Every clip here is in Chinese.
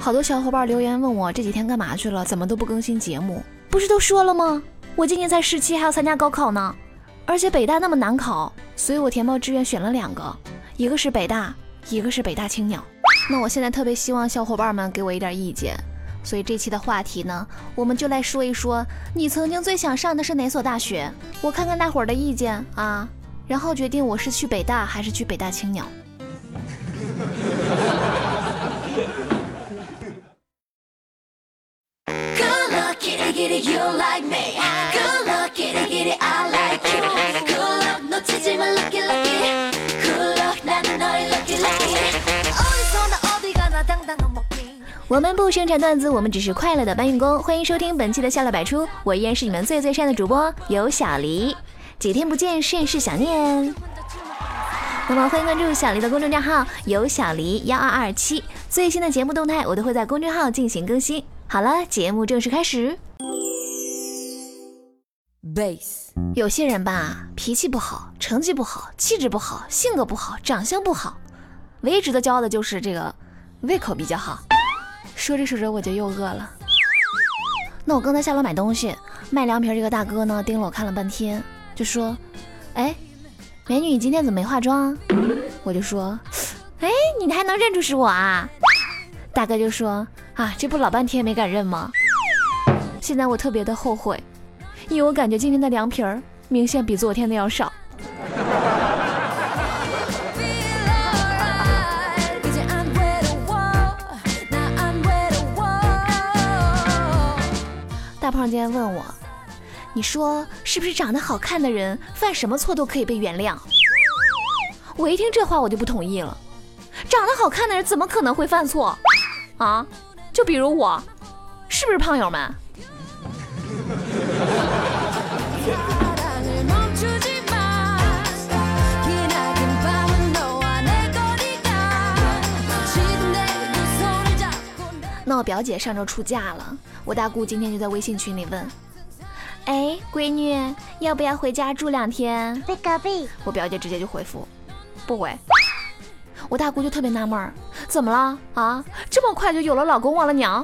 好多小伙伴留言问我这几天干嘛去了，怎么都不更新节目？不是都说了吗？我今年才十七，还要参加高考呢，而且北大那么难考，所以我填报志愿选了两个，一个是北大，一个是北大青鸟。那我现在特别希望小伙伴们给我一点意见，所以这期的话题呢，我们就来说一说你曾经最想上的是哪所大学？我看看大伙儿的意见啊，然后决定我是去北大还是去北大青鸟。我们不生产段子，我们只是快乐的搬运工。欢迎收听本期的笑料百出，我依然是你们最最善的主播有小黎。几天不见，甚是想念。那么欢迎关注小黎的公众账号有小黎幺二二七，最新的节目动态我都会在公众号进行更新。好了，节目正式开始。Base，有些人吧，脾气不好，成绩不好，气质不好，性格不好，长相不好，唯一值得骄傲的就是这个胃口比较好。说着说着我就又饿了。那我刚才下楼买东西，卖凉皮这个大哥呢盯了我看了半天，就说：“哎，美女，你今天怎么没化妆？”我就说：“哎，你还能认出是我啊？”大哥就说：“啊，这不老半天没敢认吗？现在我特别的后悔，因为我感觉今天的凉皮儿明显比昨天的要少。”大胖今天问我：“你说是不是长得好看的人犯什么错都可以被原谅？”我一听这话我就不同意了。长得好看的人怎么可能会犯错啊？就比如我，是不是胖友们？我表姐上周出嫁了，我大姑今天就在微信群里问：“哎，闺女，要不要回家住两天？”我表姐直接就回复：“不回。”我大姑就特别纳闷儿，怎么了啊？这么快就有了老公忘了娘？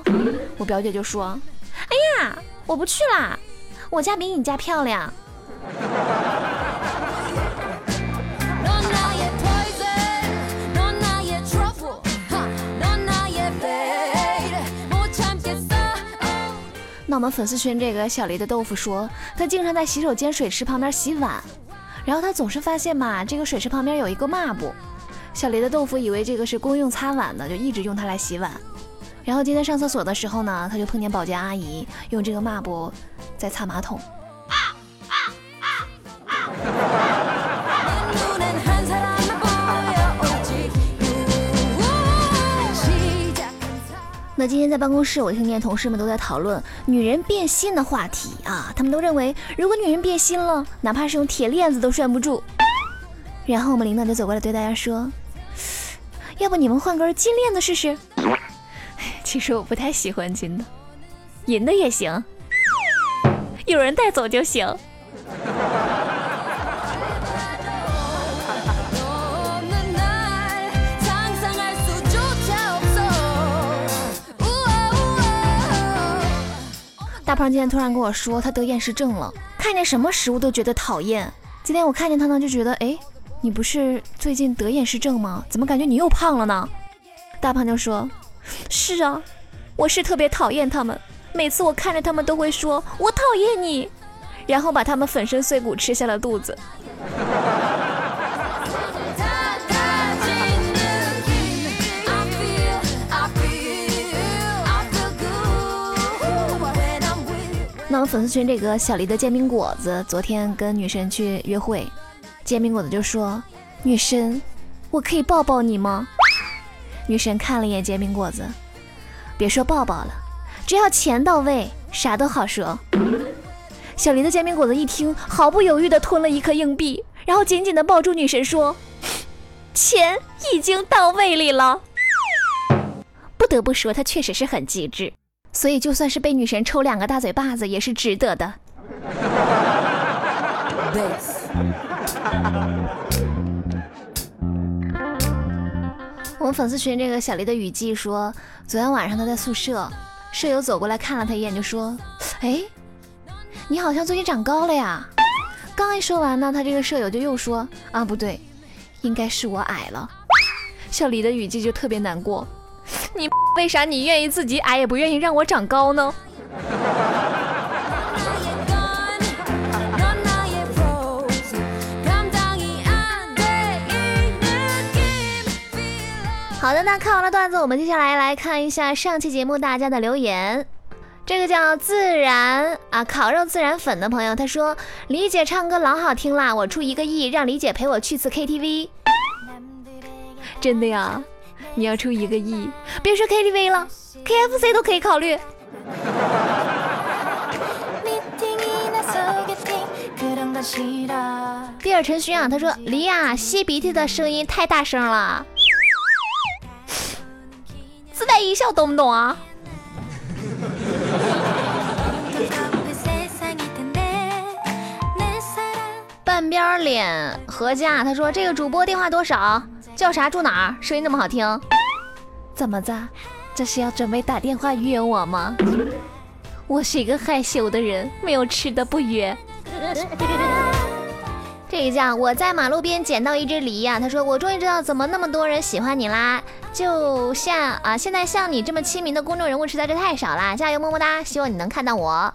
我表姐就说：“哎呀，我不去啦，我家比你家漂亮。”我们粉丝群这个小黎的豆腐说，他经常在洗手间水池旁边洗碗，然后他总是发现嘛，这个水池旁边有一个抹布。小黎的豆腐以为这个是公用擦碗的，就一直用它来洗碗。然后今天上厕所的时候呢，他就碰见保洁阿姨用这个抹布在擦马桶。今天在办公室，我听见同事们都在讨论女人变心的话题啊，他们都认为如果女人变心了，哪怕是用铁链子都拴不住。然后我们领导就走过来对大家说：“要不你们换根金链子试试？” 其实我不太喜欢金的，银的也行，有人带走就行。大胖今天突然跟我说他得厌食症了，看见什么食物都觉得讨厌。今天我看见他呢，就觉得，哎，你不是最近得厌食症吗？怎么感觉你又胖了呢？大胖就说：“是啊，我是特别讨厌他们，每次我看着他们都会说我讨厌你，然后把他们粉身碎骨吃下了肚子。”粉丝群这个小黎的煎饼果子，昨天跟女神去约会，煎饼果子就说：“女神，我可以抱抱你吗？”女神看了一眼煎饼果子，别说抱抱了，只要钱到位，啥都好说。小黎的煎饼果子一听，毫不犹豫地吞了一颗硬币，然后紧紧地抱住女神说：“钱已经到位里了。”不得不说，他确实是很机智。所以，就算是被女神抽两个大嘴巴子，也是值得的。我我们粉丝群这个小黎的雨季说，昨天晚上他在宿舍，舍友走过来看了他一眼，就说：“哎，你好像最近长高了呀。”刚一说完呢，他这个舍友就又说：“啊，不对，应该是我矮了。”小黎的雨季就特别难过，你为啥你愿意自己矮，也不愿意让我长高呢？好的，那看完了段子，我们接下来来看一下上期节目大家的留言。这个叫自然啊烤肉自然粉的朋友，他说：“李姐唱歌老好听啦，我出一个亿让李姐陪我去次 KTV。”真的呀？你要出一个亿，别说 KTV 了，KFC 都可以考虑。第二陈勋啊，他说：“李亚吸鼻涕的声音太大声了。”自带音效，懂不懂啊？半边脸何家，他说这个主播电话多少？叫啥？住哪儿？声音那么好听？怎么着？这是要准备打电话约我吗？我是一个害羞的人，没有吃的不约。这一叫我在马路边捡到一只梨呀，他说我终于知道怎么那么多人喜欢你啦。就像啊，现在像你这么亲民的公众人物实在是太少啦！加油，么么哒！希望你能看到我，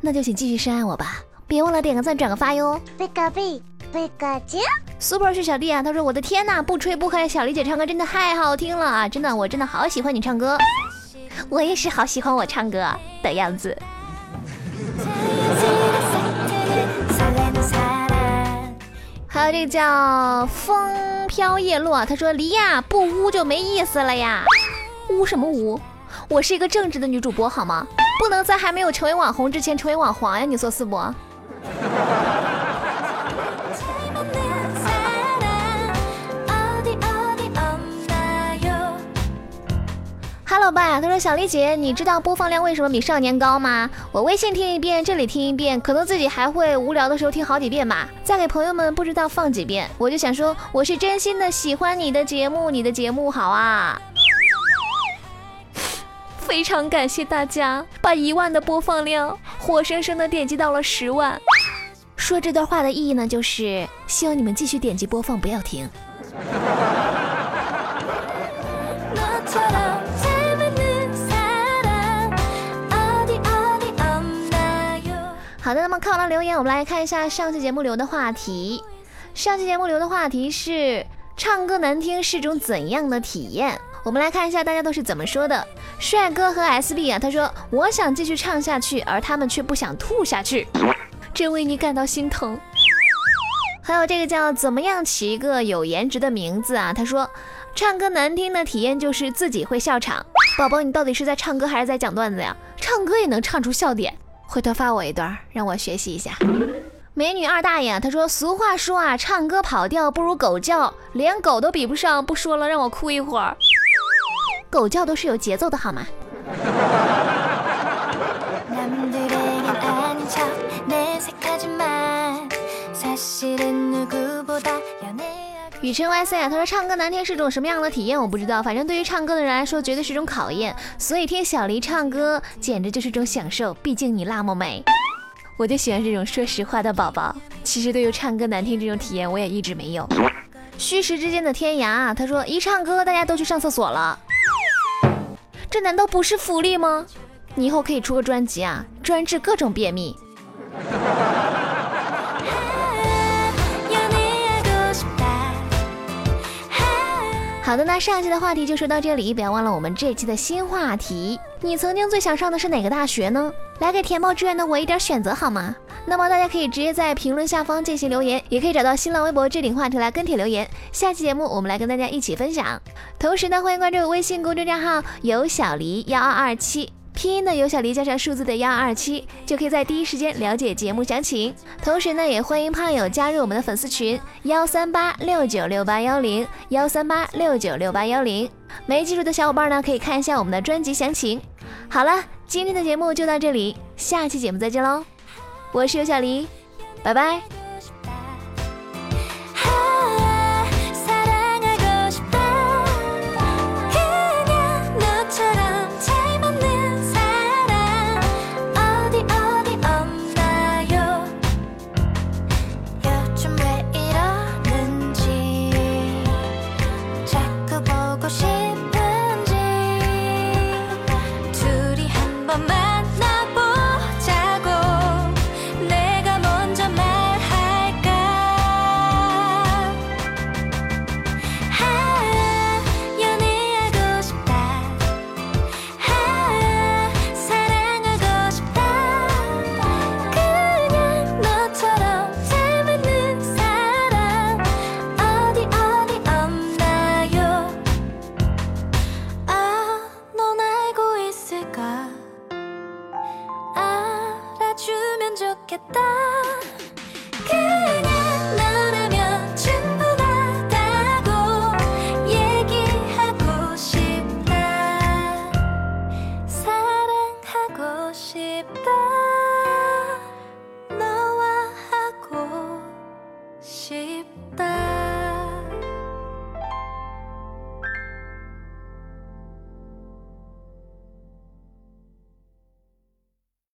那就请继续深爱我吧，别忘了点个赞、转个发哟。贝卡贝，贝卡姐，super 是小弟啊！他说：“我的天呐，不吹不黑，小丽姐唱歌真的太好听了啊！真的，我真的好喜欢你唱歌，我也是好喜欢我唱歌的样子。”还有这个叫风飘叶落，他说离呀不污就没意思了呀，污什么污？我是一个正直的女主播好吗？不能在还没有成为网红之前成为网黄呀，你说是不？Hello，爸，他说小丽姐，你知道播放量为什么比少年高吗？我微信听一遍，这里听一遍，可能自己还会无聊的时候听好几遍吧，再给朋友们不知道放几遍。我就想说，我是真心的喜欢你的节目，你的节目好啊！非常感谢大家把一万的播放量活生生的点击到了十万。说这段话的意义呢，就是希望你们继续点击播放，不要停。好的，那么看完了留言，我们来看一下上期节目留的话题。上期节目留的话题是唱歌难听是种怎样的体验？我们来看一下大家都是怎么说的。帅哥和 SB 啊，他说我想继续唱下去，而他们却不想吐下去，真为你感到心疼。还有这个叫怎么样起一个有颜值的名字啊？他说唱歌难听的体验就是自己会笑场。宝宝，你到底是在唱歌还是在讲段子呀？唱歌也能唱出笑点。回头发我一段，让我学习一下。美女二大爷，他说：“俗话说啊，唱歌跑调不如狗叫，连狗都比不上。”不说了，让我哭一会儿。狗叫都是有节奏的，好吗？雨辰 Y C 啊，他说唱歌难听是种什么样的体验？我不知道，反正对于唱歌的人来说，绝对是种考验。所以听小黎唱歌简直就是种享受，毕竟你那么美。我就喜欢这种说实话的宝宝。其实对于唱歌难听这种体验，我也一直没有。虚实之间的天涯，他说一唱歌大家都去上厕所了，这难道不是福利吗？你以后可以出个专辑啊，专治各种便秘。好的，那上一期的话题就说到这里，不要忘了我们这期的新话题。你曾经最想上的是哪个大学呢？来给填报志愿的我一点选择好吗？那么大家可以直接在评论下方进行留言，也可以找到新浪微博置顶话题来跟帖留言。下期节目我们来跟大家一起分享。同时呢，欢迎关注微信公众账号有小黎幺二二七。拼音的有小黎加上数字的幺二七，就可以在第一时间了解节目详情。同时呢，也欢迎胖友加入我们的粉丝群幺三八六九六八幺零幺三八六九六八幺零。没记住的小伙伴呢，可以看一下我们的专辑详情。好了，今天的节目就到这里，下期节目再见喽！我是尤小黎，拜拜。